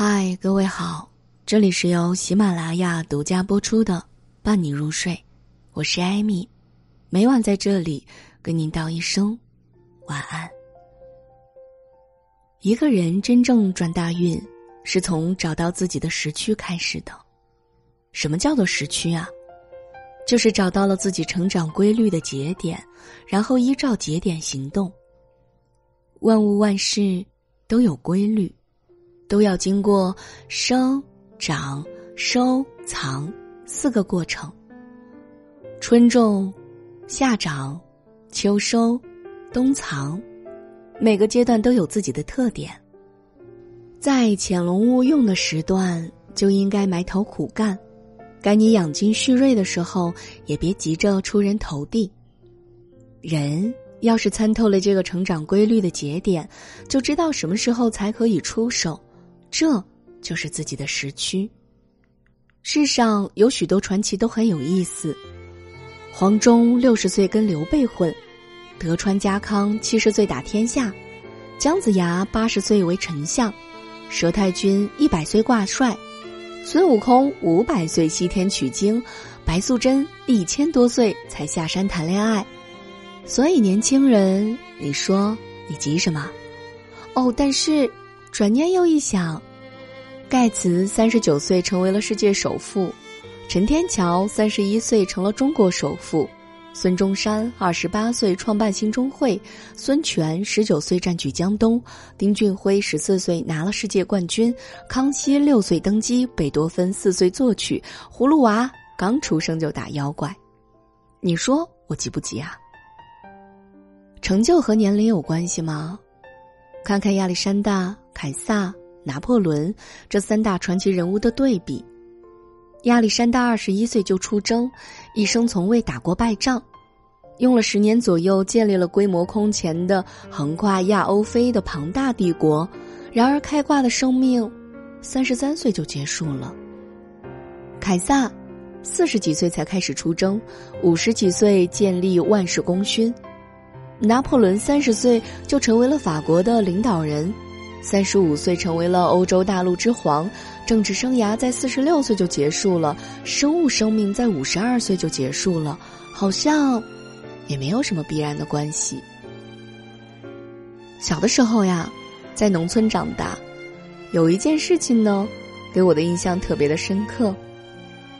嗨，各位好，这里是由喜马拉雅独家播出的《伴你入睡》，我是艾米，每晚在这里跟您道一声晚安。一个人真正转大运，是从找到自己的时区开始的。什么叫做时区啊？就是找到了自己成长规律的节点，然后依照节点行动。万物万事都有规律。都要经过生、长、收、藏四个过程。春种、夏长、秋收、冬藏，每个阶段都有自己的特点。在潜龙勿用的时段，就应该埋头苦干；该你养精蓄锐的时候，也别急着出人头地。人要是参透了这个成长规律的节点，就知道什么时候才可以出手。这就是自己的时区。世上有许多传奇都很有意思。黄忠六十岁跟刘备混，德川家康七十岁打天下，姜子牙八十岁为丞相，佘太君一百岁挂帅，孙悟空五百岁西天取经，白素贞一千多岁才下山谈恋爱。所以年轻人，你说你急什么？哦，但是。转念又一想，盖茨三十九岁成为了世界首富，陈天桥三十一岁成了中国首富，孙中山二十八岁创办兴中会，孙权十九岁占据江东，丁俊晖十四岁拿了世界冠军，康熙六岁登基，贝多芬四岁作曲，葫芦娃刚出生就打妖怪，你说我急不急啊？成就和年龄有关系吗？看看亚历山大。凯撒、拿破仑这三大传奇人物的对比，亚历山大二十一岁就出征，一生从未打过败仗，用了十年左右建立了规模空前的横跨亚欧非的庞大帝国。然而，开挂的生命三十三岁就结束了。凯撒四十几岁才开始出征，五十几岁建立万世功勋。拿破仑三十岁就成为了法国的领导人。三十五岁成为了欧洲大陆之皇，政治生涯在四十六岁就结束了，生物生命在五十二岁就结束了，好像也没有什么必然的关系。小的时候呀，在农村长大，有一件事情呢，给我的印象特别的深刻。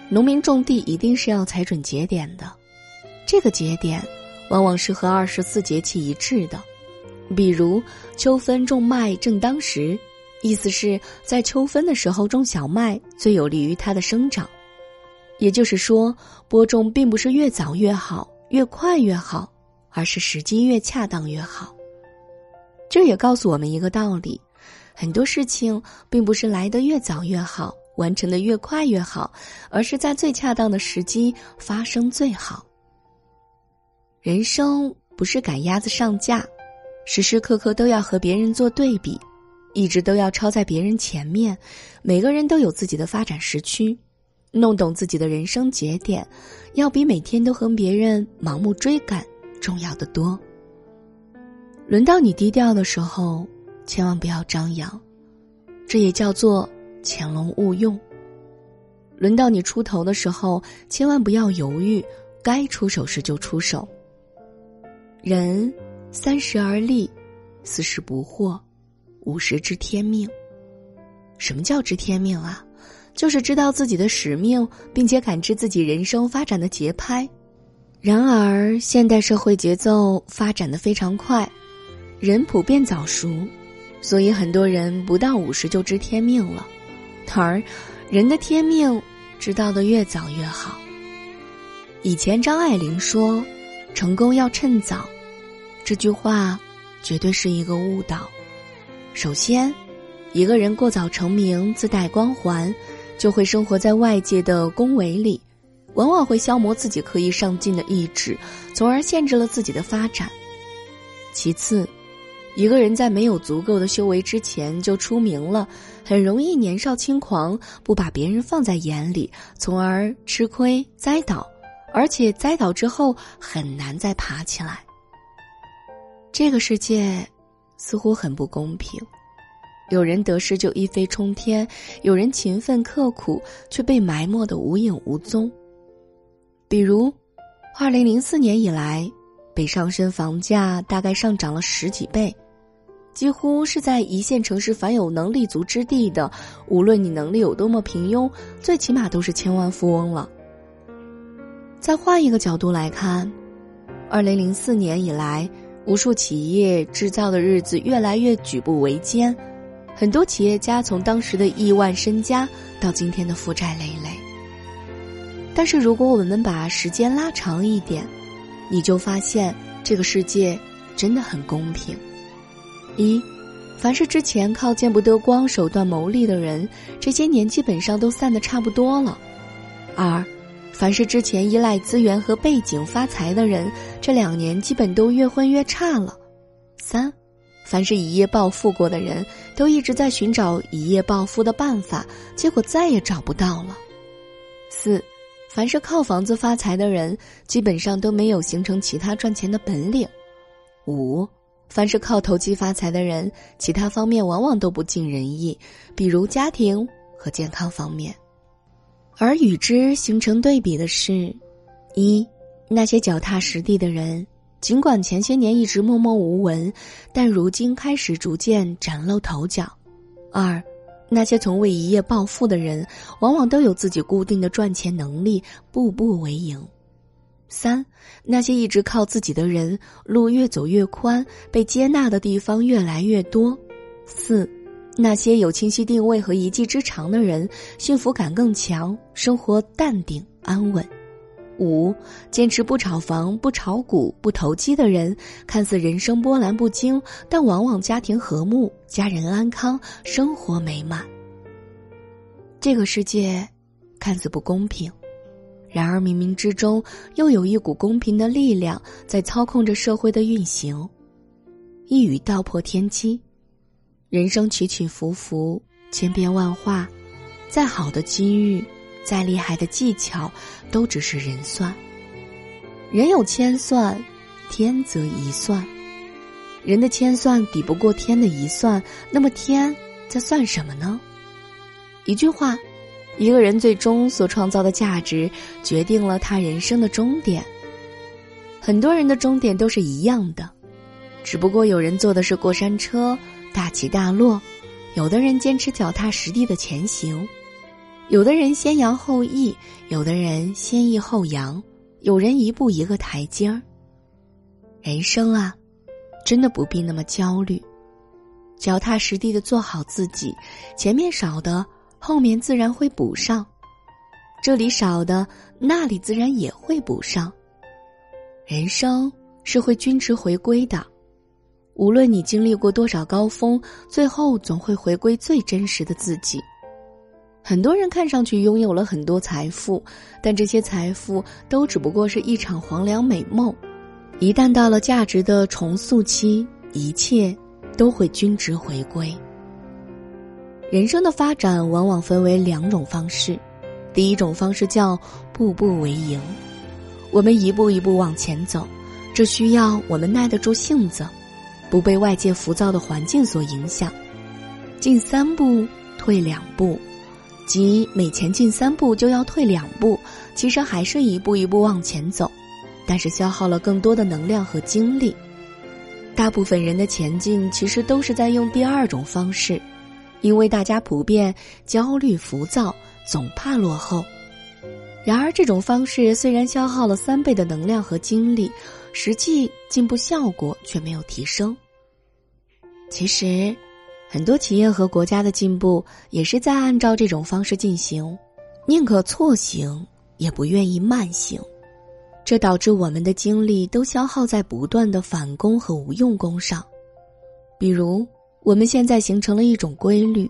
农民种地一定是要踩准节点的，这个节点往往是和二十四节气一致的。比如秋分种麦正当时，意思是在秋分的时候种小麦最有利于它的生长。也就是说，播种并不是越早越好、越快越好，而是时机越恰当越好。这也告诉我们一个道理：很多事情并不是来得越早越好、完成的越快越好，而是在最恰当的时机发生最好。人生不是赶鸭子上架。时时刻刻都要和别人做对比，一直都要超在别人前面。每个人都有自己的发展时区，弄懂自己的人生节点，要比每天都和别人盲目追赶重要的多。轮到你低调的时候，千万不要张扬，这也叫做潜龙勿用。轮到你出头的时候，千万不要犹豫，该出手时就出手。人。三十而立，四十不惑，五十知天命。什么叫知天命啊？就是知道自己的使命，并且感知自己人生发展的节拍。然而，现代社会节奏发展的非常快，人普遍早熟，所以很多人不到五十就知天命了。而人的天命，知道的越早越好。以前张爱玲说：“成功要趁早。”这句话，绝对是一个误导。首先，一个人过早成名、自带光环，就会生活在外界的恭维里，往往会消磨自己可以上进的意志，从而限制了自己的发展。其次，一个人在没有足够的修为之前就出名了，很容易年少轻狂，不把别人放在眼里，从而吃亏栽倒，而且栽倒之后很难再爬起来。这个世界似乎很不公平，有人得失就一飞冲天，有人勤奋刻苦却被埋没的无影无踪。比如，二零零四年以来，北上深房价大概上涨了十几倍，几乎是在一线城市凡有能力足之地的，无论你能力有多么平庸，最起码都是千万富翁了。再换一个角度来看，二零零四年以来，无数企业制造的日子越来越举步维艰。很多企业家从当时的亿万身家到今天的负债累累。但是，如果我们把时间拉长一点，你就发现这个世界真的很公平。一，凡是之前靠见不得光手段牟利的人，这些年基本上都散的差不多了。二，凡是之前依赖资源和背景发财的人，这两年基本都越混越差了。三。凡是一夜暴富过的人，都一直在寻找一夜暴富的办法，结果再也找不到了。四，凡是靠房子发财的人，基本上都没有形成其他赚钱的本领。五，凡是靠投机发财的人，其他方面往往都不尽人意，比如家庭和健康方面。而与之形成对比的是，一，那些脚踏实地的人。尽管前些年一直默默无闻，但如今开始逐渐崭露头角。二，那些从未一夜暴富的人，往往都有自己固定的赚钱能力，步步为营。三，那些一直靠自己的人，路越走越宽，被接纳的地方越来越多。四，那些有清晰定位和一技之长的人，幸福感更强，生活淡定安稳。五，坚持不炒房、不炒股、不投机的人，看似人生波澜不惊，但往往家庭和睦、家人安康、生活美满。这个世界看似不公平，然而冥冥之中又有一股公平的力量在操控着社会的运行。一语道破天机：人生起起伏伏，千变万化，再好的机遇。再厉害的技巧，都只是人算。人有千算，天则一算。人的千算抵不过天的一算，那么天在算什么呢？一句话，一个人最终所创造的价值，决定了他人生的终点。很多人的终点都是一样的，只不过有人坐的是过山车，大起大落；有的人坚持脚踏实地的前行。有的人先扬后抑，有的人先抑后扬，有人一步一个台阶儿。人生啊，真的不必那么焦虑，脚踏实地的做好自己，前面少的后面自然会补上，这里少的那里自然也会补上。人生是会均值回归的，无论你经历过多少高峰，最后总会回归最真实的自己。很多人看上去拥有了很多财富，但这些财富都只不过是一场黄粱美梦。一旦到了价值的重塑期，一切都会均值回归。人生的发展往往分为两种方式，第一种方式叫步步为营，我们一步一步往前走，这需要我们耐得住性子，不被外界浮躁的环境所影响，进三步退两步。即每前进三步就要退两步，其实还是一步一步往前走，但是消耗了更多的能量和精力。大部分人的前进其实都是在用第二种方式，因为大家普遍焦虑浮躁，总怕落后。然而这种方式虽然消耗了三倍的能量和精力，实际进步效果却没有提升。其实。很多企业和国家的进步也是在按照这种方式进行，宁可错行，也不愿意慢行，这导致我们的精力都消耗在不断的返工和无用功上。比如，我们现在形成了一种规律：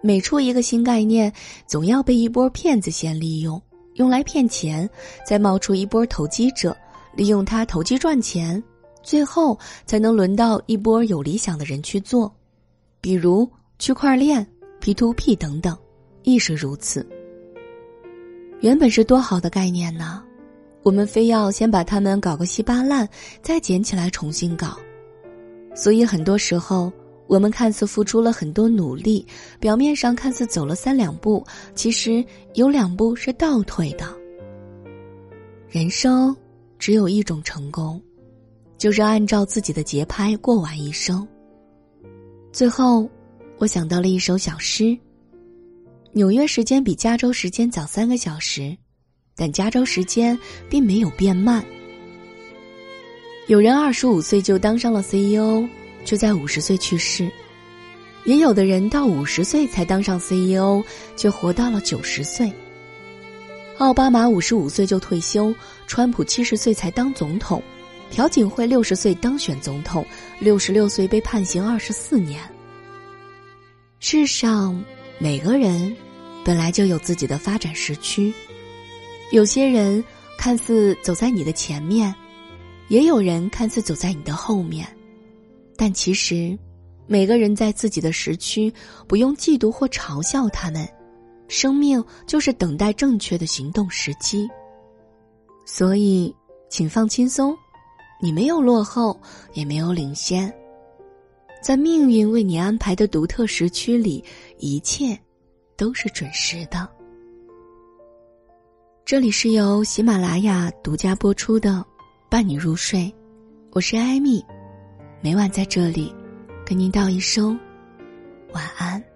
每出一个新概念，总要被一波骗子先利用，用来骗钱，再冒出一波投机者，利用它投机赚钱，最后才能轮到一波有理想的人去做。比如区块链、P to P 等等，亦是如此。原本是多好的概念呢，我们非要先把它们搞个稀巴烂，再捡起来重新搞。所以很多时候，我们看似付出了很多努力，表面上看似走了三两步，其实有两步是倒退的。人生只有一种成功，就是按照自己的节拍过完一生。最后，我想到了一首小诗：纽约时间比加州时间早三个小时，但加州时间并没有变慢。有人二十五岁就当上了 CEO。却在五十岁去世，也有的人到五十岁才当上 CEO，却活到了九十岁。奥巴马五十五岁就退休，川普七十岁才当总统，朴槿惠六十岁当选总统，六十六岁被判刑二十四年。世上每个人本来就有自己的发展时区，有些人看似走在你的前面，也有人看似走在你的后面。但其实，每个人在自己的时区，不用嫉妒或嘲笑他们。生命就是等待正确的行动时机。所以，请放轻松，你没有落后，也没有领先。在命运为你安排的独特时区里，一切都是准时的。这里是由喜马拉雅独家播出的《伴你入睡》，我是艾米。每晚在这里，跟您道一声晚安。